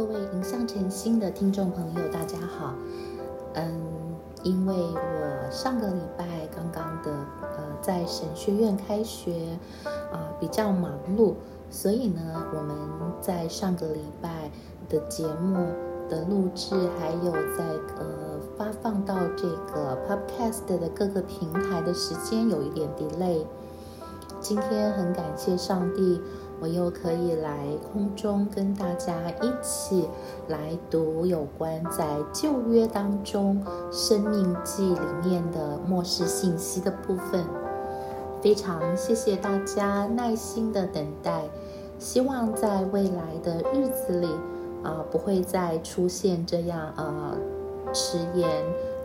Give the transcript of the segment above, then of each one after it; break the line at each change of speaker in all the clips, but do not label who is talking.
各位迎向晨星的听众朋友，大家好。嗯，因为我上个礼拜刚刚的呃在神学院开学啊，比较忙碌，所以呢，我们在上个礼拜的节目的录制，还有在呃发放到这个 Podcast 的各个平台的时间有一点 delay。今天很感谢上帝。我又可以来空中跟大家一起来读有关在旧约当中《生命记》里面的末世信息的部分。非常谢谢大家耐心的等待，希望在未来的日子里啊，不会再出现这样呃迟延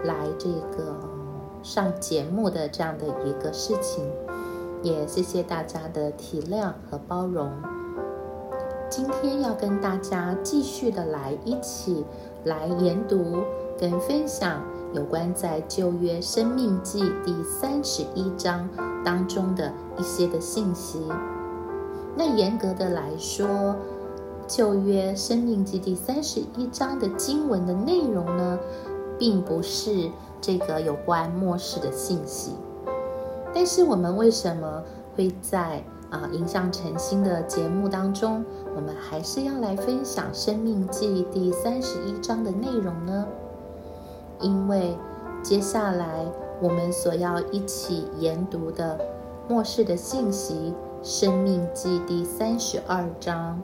来这个上节目的这样的一个事情。也谢谢大家的体谅和包容。今天要跟大家继续的来一起来研读跟分享有关在旧约生命记第三十一章当中的一些的信息。那严格的来说，旧约生命记第三十一章的经文的内容呢，并不是这个有关末世的信息。但是我们为什么会在啊影响晨星的节目当中，我们还是要来分享《生命记》第三十一章的内容呢？因为接下来我们所要一起研读的末世的信息，《生命记》第三十二章，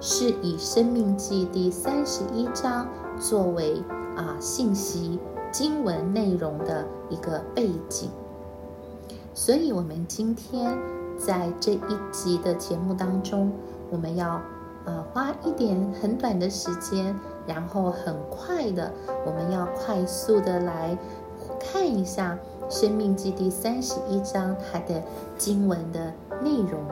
是以《生命记》第三十一章作为啊信息经文内容的一个背景。所以，我们今天在这一集的节目当中，我们要呃花一点很短的时间，然后很快的，我们要快速的来看一下《生命记》第三十一章它的经文的内容。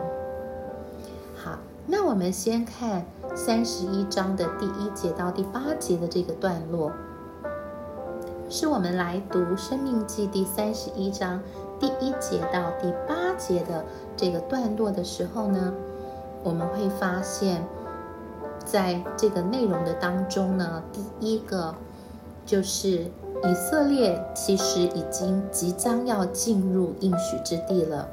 好，那我们先看三十一章的第一节到第八节的这个段落，是我们来读《生命记》第三十一章。第一节到第八节的这个段落的时候呢，我们会发现，在这个内容的当中呢，第一个就是以色列其实已经即将要进入应许之地了。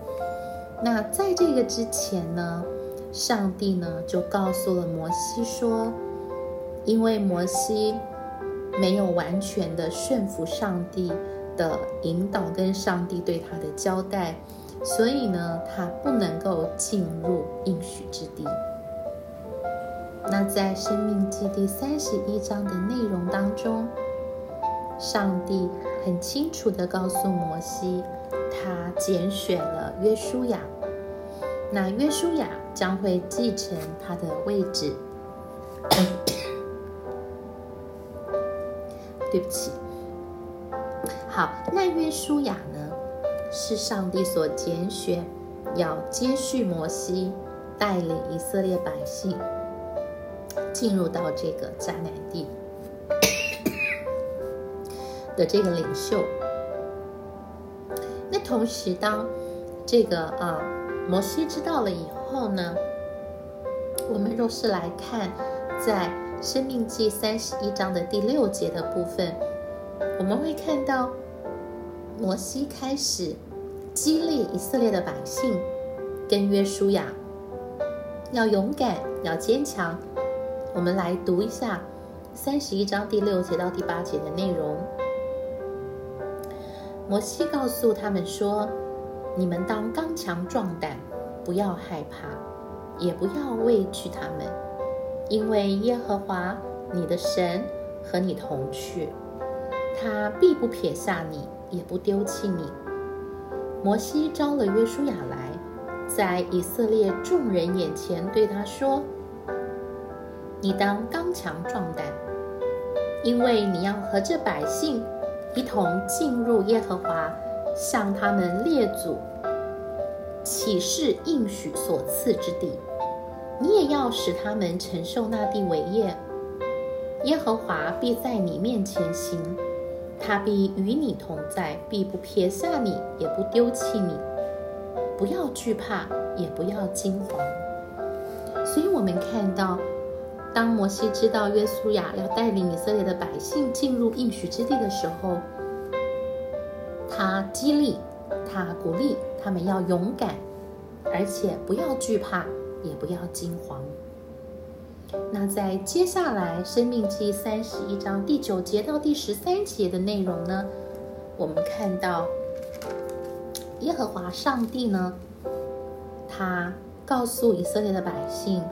那在这个之前呢，上帝呢就告诉了摩西说，因为摩西没有完全的顺服上帝。的引导跟上帝对他的交代，所以呢，他不能够进入应许之地。那在《生命记》第三十一章的内容当中，上帝很清楚的告诉摩西，他拣选了约书亚，那约书亚将会继承他的位置。对不起。好，那约书亚呢，是上帝所拣选，要接续摩西，带领以色列百姓进入到这个迦南地的这个领袖。那同时，当这个啊摩西知道了以后呢，我们若是来看在生命记三十一章的第六节的部分，我们会看到。摩西开始激励以色列的百姓，跟约书亚要勇敢，要坚强。我们来读一下三十一章第六节到第八节的内容。摩西告诉他们说：“你们当刚强壮胆，不要害怕，也不要畏惧他们，因为耶和华你的神和你同去，他必不撇下你。”也不丢弃你。摩西招了约书亚来，在以色列众人眼前对他说：“你当刚强壮胆，因为你要和这百姓一同进入耶和华向他们列祖起誓应许所赐之地。你也要使他们承受那地为业。耶和华必在你面前行。”他必与你同在，必不撇下你，也不丢弃你。不要惧怕，也不要惊慌。所以，我们看到当摩西知道约书亚要带领以色列的百姓进入应许之地的时候，他激励、他鼓励他们要勇敢，而且不要惧怕，也不要惊慌。那在接下来《生命记》三十一章第九节到第十三节的内容呢，我们看到耶和华上帝呢，他告诉以色列的百姓，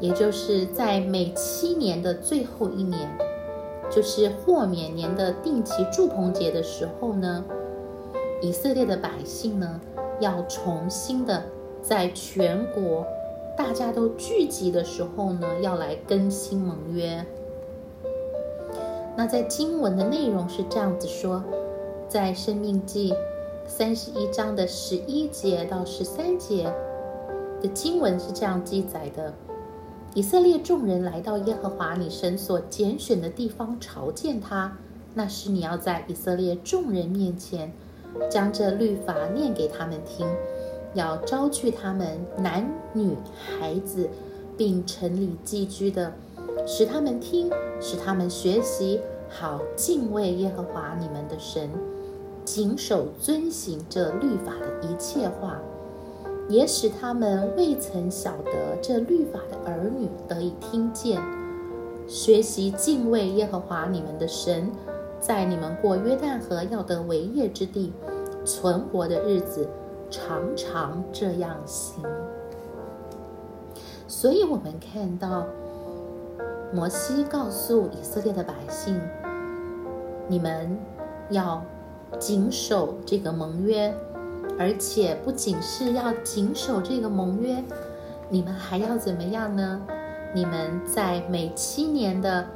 也就是在每七年的最后一年，就是豁免年的定期祝棚节的时候呢，以色列的百姓呢，要重新的在全国。大家都聚集的时候呢，要来更新盟约。那在经文的内容是这样子说，在《生命记》三十一章的十一节到十三节的经文是这样记载的：以色列众人来到耶和华你神所拣选的地方朝见他，那时你要在以色列众人面前将这律法念给他们听。要招聚他们男女孩子，并城里寄居的，使他们听，使他们学习，好敬畏耶和华你们的神，谨守遵行这律法的一切话，也使他们未曾晓得这律法的儿女得以听见，学习敬畏耶和华你们的神，在你们过约旦河要得为业之地存活的日子。常常这样行，所以我们看到摩西告诉以色列的百姓：“你们要谨守这个盟约，而且不仅是要谨守这个盟约，你们还要怎么样呢？你们在每七年的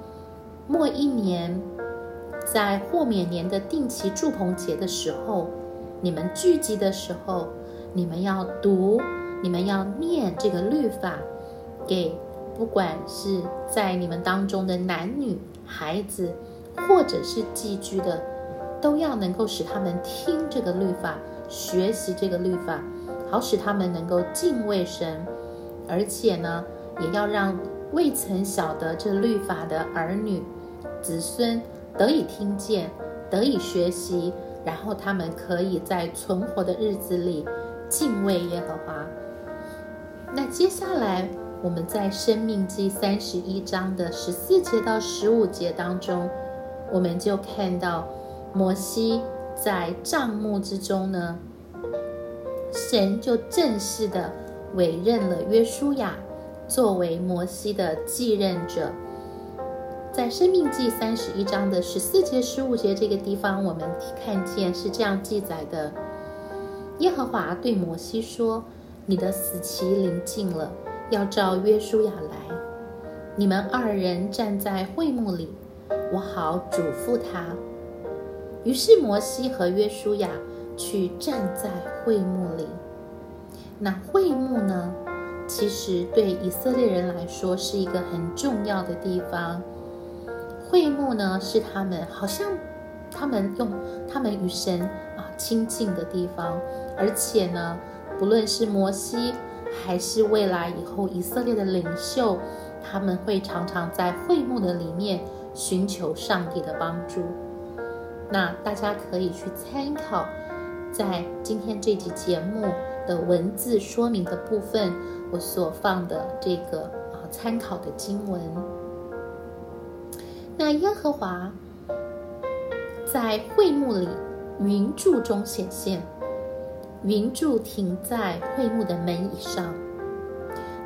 末一年，在豁免年的定期祝棚节的时候。”你们聚集的时候，你们要读，你们要念这个律法，给不管是在你们当中的男女孩子，或者是寄居的，都要能够使他们听这个律法，学习这个律法，好使他们能够敬畏神，而且呢，也要让未曾晓得这律法的儿女、子孙得以听见，得以学习。然后他们可以在存活的日子里敬畏耶和华。那接下来我们在《生命记》三十一章的十四节到十五节当中，我们就看到摩西在帐幕之中呢，神就正式的委任了约书亚作为摩西的继任者。在《生命记》三十一章的十四节、十五节这个地方，我们看见是这样记载的：耶和华对摩西说：“你的死期临近了，要召约书亚来，你们二人站在会幕里，我好嘱咐他。”于是摩西和约书亚去站在会幕里。那会幕呢，其实对以色列人来说是一个很重要的地方。会幕呢，是他们好像他们用他们与神啊亲近的地方，而且呢，不论是摩西还是未来以后以色列的领袖，他们会常常在会幕的里面寻求上帝的帮助。那大家可以去参考，在今天这集节目的文字说明的部分，我所放的这个啊参考的经文。那耶和华在会幕里云柱中显现，云柱停在会幕的门以上。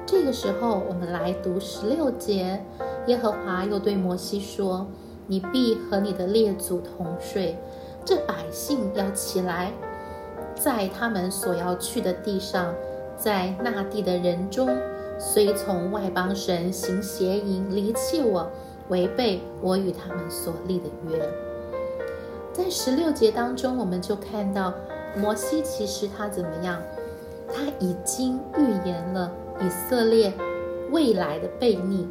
这个时候，我们来读十六节。耶和华又对摩西说：“你必和你的列祖同睡，这百姓要起来，在他们所要去的地上，在那地的人中，随从外邦神行邪淫，离弃我。”违背我与他们所立的约，在十六节当中，我们就看到摩西其实他怎么样？他已经预言了以色列未来的悖逆。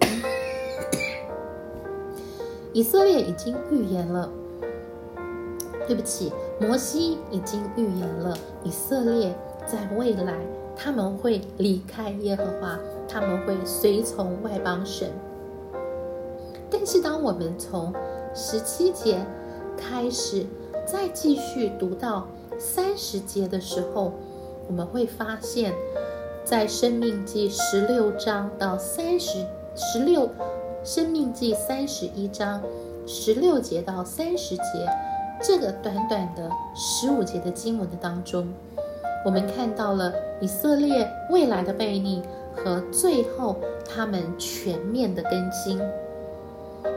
以色列已经预言了，对不起，摩西已经预言了以色列在未来他们会离开耶和华，他们会随从外邦神。但是当我们从十七节开始，再继续读到三十节的时候，我们会发现，在《生命记》十六章到三十十六，《生命记》三十一章十六节到三十节这个短短的十五节的经文的当中，我们看到了以色列未来的背逆和最后他们全面的更新。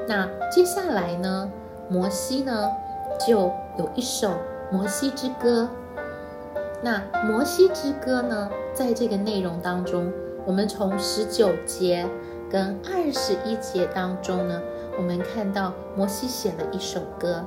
那接下来呢？摩西呢，就有一首摩西之歌。那摩西之歌呢，在这个内容当中，我们从十九节跟二十一节当中呢，我们看到摩西写了一首歌，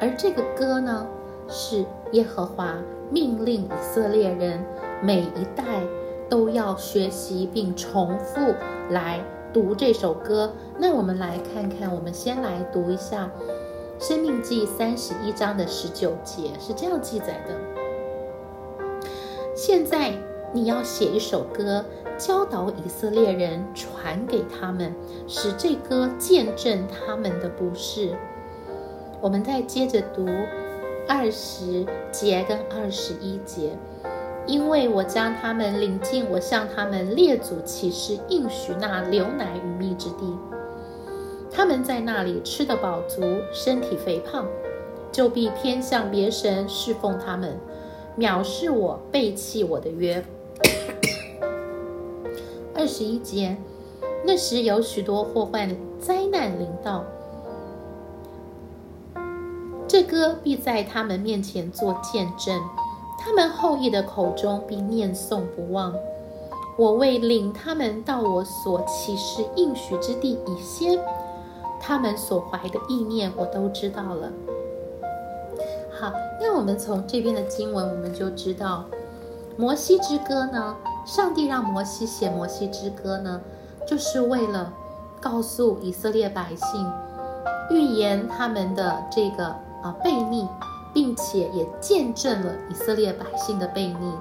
而这个歌呢，是耶和华命令以色列人每一代都要学习并重复来。读这首歌，那我们来看看。我们先来读一下《生命记》三十一章的十九节，是这样记载的：现在你要写一首歌，教导以色列人，传给他们，使这歌见证他们的不是。我们再接着读二十节跟二十一节。因为我将他们领进我向他们列祖起誓应许那流奶与蜜之地，他们在那里吃得饱足，身体肥胖，就必偏向别神侍奉他们，藐视我，背弃我的约。二十一节，那时有许多祸患灾难临到，这歌必在他们面前做见证。他们后裔的口中必念诵不忘。我为领他们到我所启示应许之地以先，他们所怀的意念我都知道了。好，那我们从这边的经文，我们就知道摩西之歌呢，上帝让摩西写摩西之歌呢，就是为了告诉以色列百姓，预言他们的这个啊悖逆。并且也见证了以色列百姓的悖逆。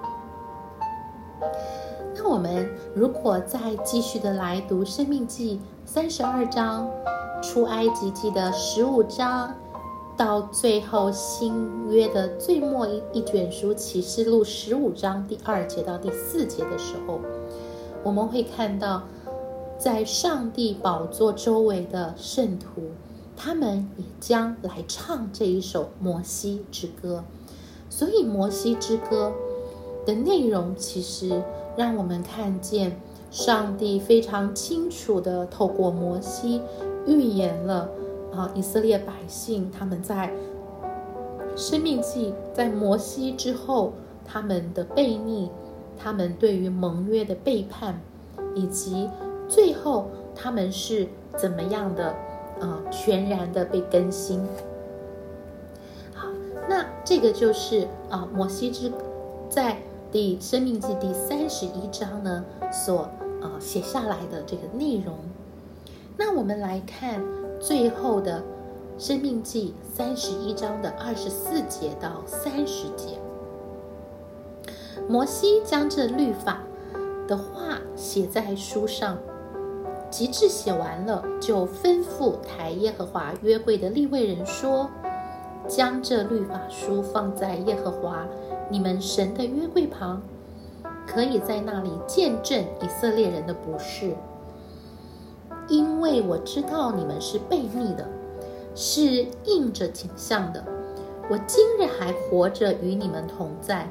那我们如果再继续的来读《生命记》三十二章，《出埃及记》的十五章，到最后新约的最末一一卷书《启示录》十五章第二节到第四节的时候，我们会看到，在上帝宝座周围的圣徒。他们也将来唱这一首摩西之歌，所以摩西之歌的内容其实让我们看见上帝非常清楚的透过摩西预言了啊以色列百姓他们在生命记在摩西之后他们的悖逆，他们对于盟约的背叛，以及最后他们是怎么样的。啊，全然的被更新。好，那这个就是啊，摩西之在第生命记第三十一章呢所啊写下来的这个内容。那我们来看最后的生命记三十一章的二十四节到三十节，摩西将这律法的话写在书上。极致写完了，就吩咐抬耶和华约柜的立位人说：“将这律法书放在耶和华你们神的约柜旁，可以在那里见证以色列人的不是。因为我知道你们是悖逆的，是应着景象的。我今日还活着与你们同在，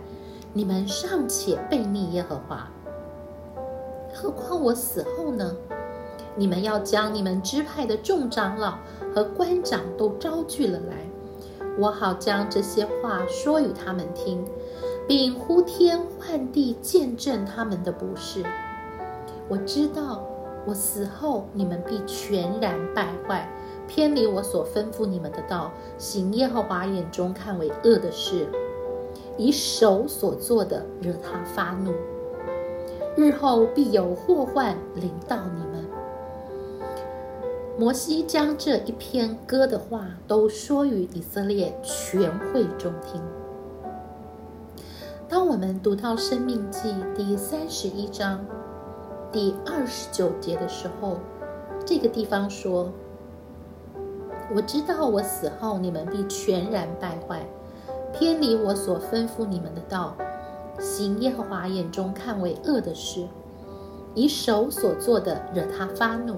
你们尚且悖逆耶和华，何况我死后呢？”你们要将你们支派的众长老和官长都招聚了来，我好将这些话说与他们听，并呼天唤地见证他们的不是。我知道我死后你们必全然败坏，偏离我所吩咐你们的道，行耶和华眼中看为恶的事，以手所做的惹他发怒，日后必有祸患临到你们。摩西将这一篇歌的话都说与以色列全会中听。当我们读到《生命记》第三十一章第二十九节的时候，这个地方说：“我知道我死后你们必全然败坏，偏离我所吩咐你们的道，行耶和华眼中看为恶的事，以手所做的惹他发怒。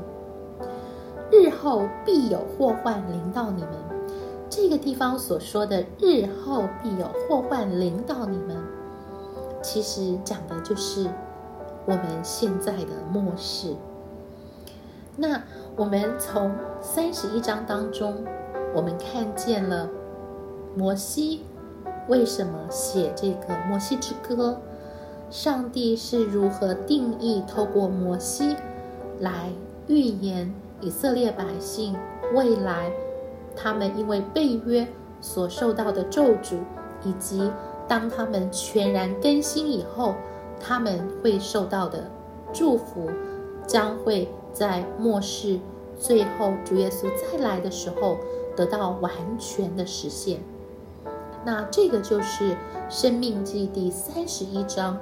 日后必有祸患临到你们。这个地方所说的“日后必有祸患临到你们”，其实讲的就是我们现在的末世。那我们从三十一章当中，我们看见了摩西为什么写这个《摩西之歌》，上帝是如何定义透过摩西来预言以色列百姓未来他们因为被约所受到的咒诅，以及当他们全然更新以后，他们会受到的祝福，将会。在末世最后，主耶稣再来的时候，得到完全的实现。那这个就是《生命记》第三十一章，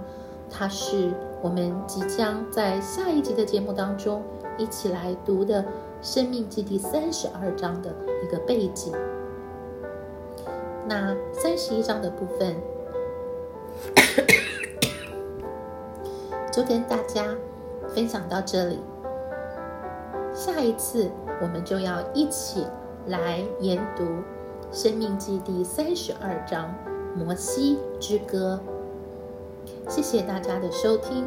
它是我们即将在下一集的节目当中一起来读的《生命记》第三十二章的一个背景。那三十一章的部分，就跟大家分享到这里。下一次我们就要一起来研读《生命记》第三十二章《摩西之歌》。谢谢大家的收听，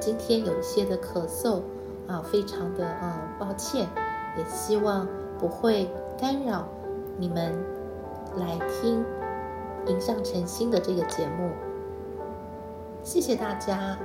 今天有一些的咳嗽啊，非常的啊抱歉，也希望不会干扰你们来听《迎向晨星》的这个节目。谢谢大家。